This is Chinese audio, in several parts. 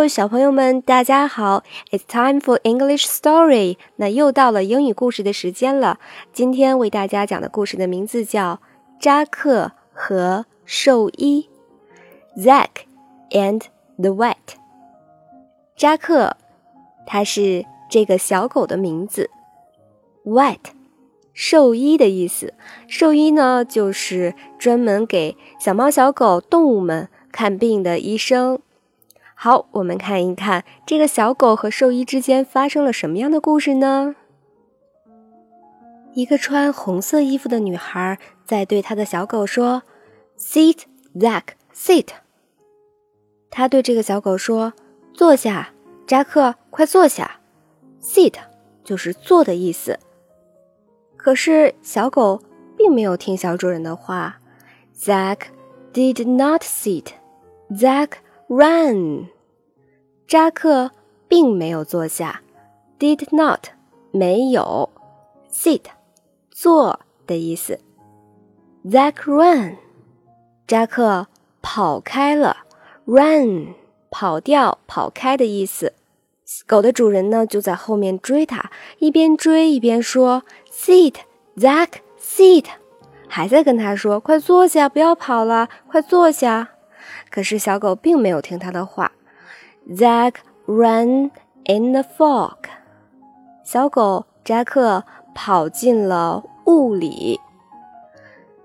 Hello，小朋友们，大家好！It's time for English story。那又到了英语故事的时间了。今天为大家讲的故事的名字叫《扎克和兽医》（Zack and the Vet）。扎克，它是这个小狗的名字。Vet，兽医的意思。兽医呢，就是专门给小猫、小狗、动物们看病的医生。好，我们看一看这个小狗和兽医之间发生了什么样的故事呢？一个穿红色衣服的女孩在对她的小狗说：“Sit, Zack, sit。”她对这个小狗说：“坐下，扎克，快坐下。”“Sit” 就是坐的意思。可是小狗并没有听小主人的话。Zack did not sit. Zack. Run，扎克并没有坐下，did not 没有，sit 坐的意思。Zack run，扎克跑开了，run 跑掉、跑开的意思。狗的主人呢就在后面追它，一边追一边说：“Sit，Zack，sit。”还在跟他说：“快坐下，不要跑了，快坐下。”可是小狗并没有听他的话。Zack ran in the fog。小狗扎克跑进了雾里。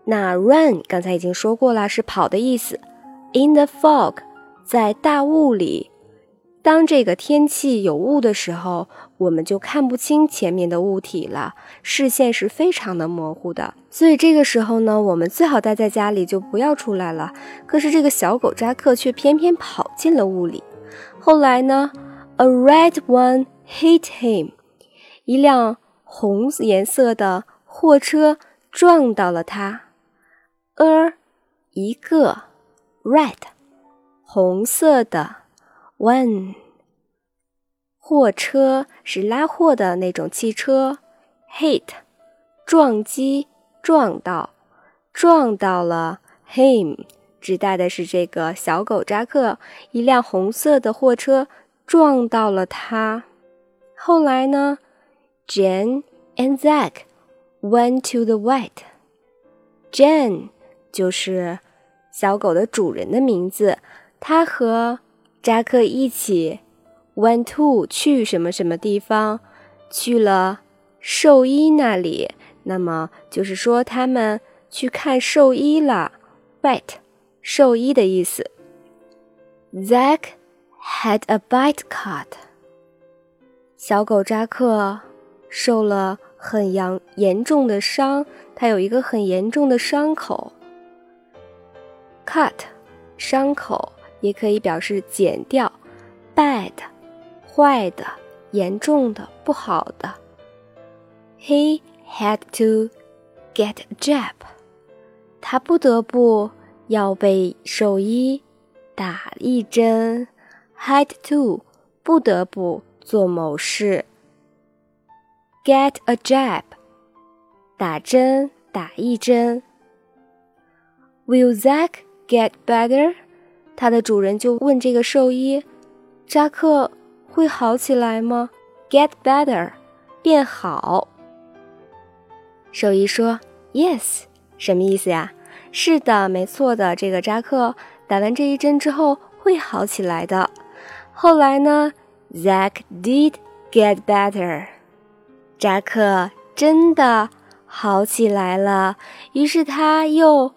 那 run 刚才已经说过了，是跑的意思。In the fog，在大雾里。当这个天气有雾的时候，我们就看不清前面的物体了，视线是非常的模糊的。所以这个时候呢，我们最好待在家里，就不要出来了。可是这个小狗扎克却偏偏跑进了雾里。后来呢，a red one hit him，一辆红颜色的货车撞到了他。a 一个 red 红色的。One，货车是拉货的那种汽车。Hit，撞击，撞到，撞到了。Him，指代的是这个小狗扎克。一辆红色的货车撞到了他。后来呢？Jane and Zack went to the vet。Jane 就是小狗的主人的名字。他和扎克一起 went to 去什么什么地方，去了兽医那里。那么就是说他们去看兽医了 Bite，兽医的意思。Zack had a bite cut。小狗扎克受了很严严重的伤，他有一个很严重的伤口。cut 伤口。也可以表示剪掉，bad，坏的、严重的、不好的。He had to get a jab，他不得不要被兽医打一针。Had to，不得不做某事。Get a jab，打针，打一针。Will Zack get better？ 它的主人就问这个兽医：“扎克会好起来吗？”“Get better，变好。”兽医说：“Yes，什么意思呀？”“是的，没错的。这个扎克打完这一针之后会好起来的。”后来呢？Zack did get better，扎克真的好起来了。于是他又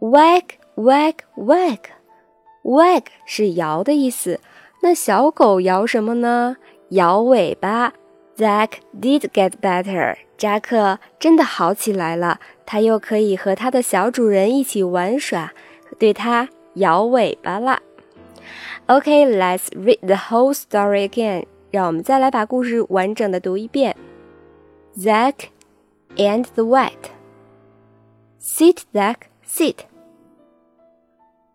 wag wag wag。Wag 是摇的意思，那小狗摇什么呢？摇尾巴。Zack did get better，扎克真的好起来了，他又可以和他的小主人一起玩耍，对他摇尾巴了。OK，let's read the whole story again。让我们再来把故事完整的读一遍。Zack and the Vet。Sit, Zack, sit.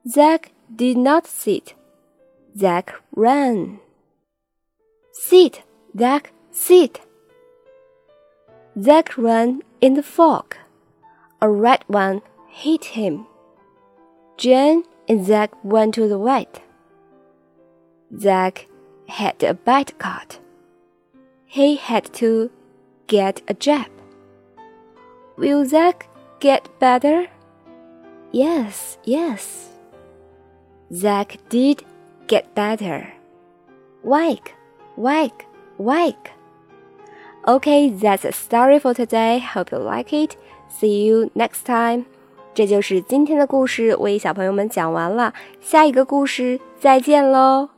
Zack did not sit. Zack ran. Sit, Zack, sit. Zack ran in the fog. A red one hit him. Jane and Zack went to the vet. Zack had a bad cut. He had to get a jab. Will Zack get better? Yes, yes. Zack did get better. Wake, wake, wake. Okay, that's a story for today. Hope you like it. See you next time. 这就是今天的故事，为小朋友们讲完了。下一个故事再见喽。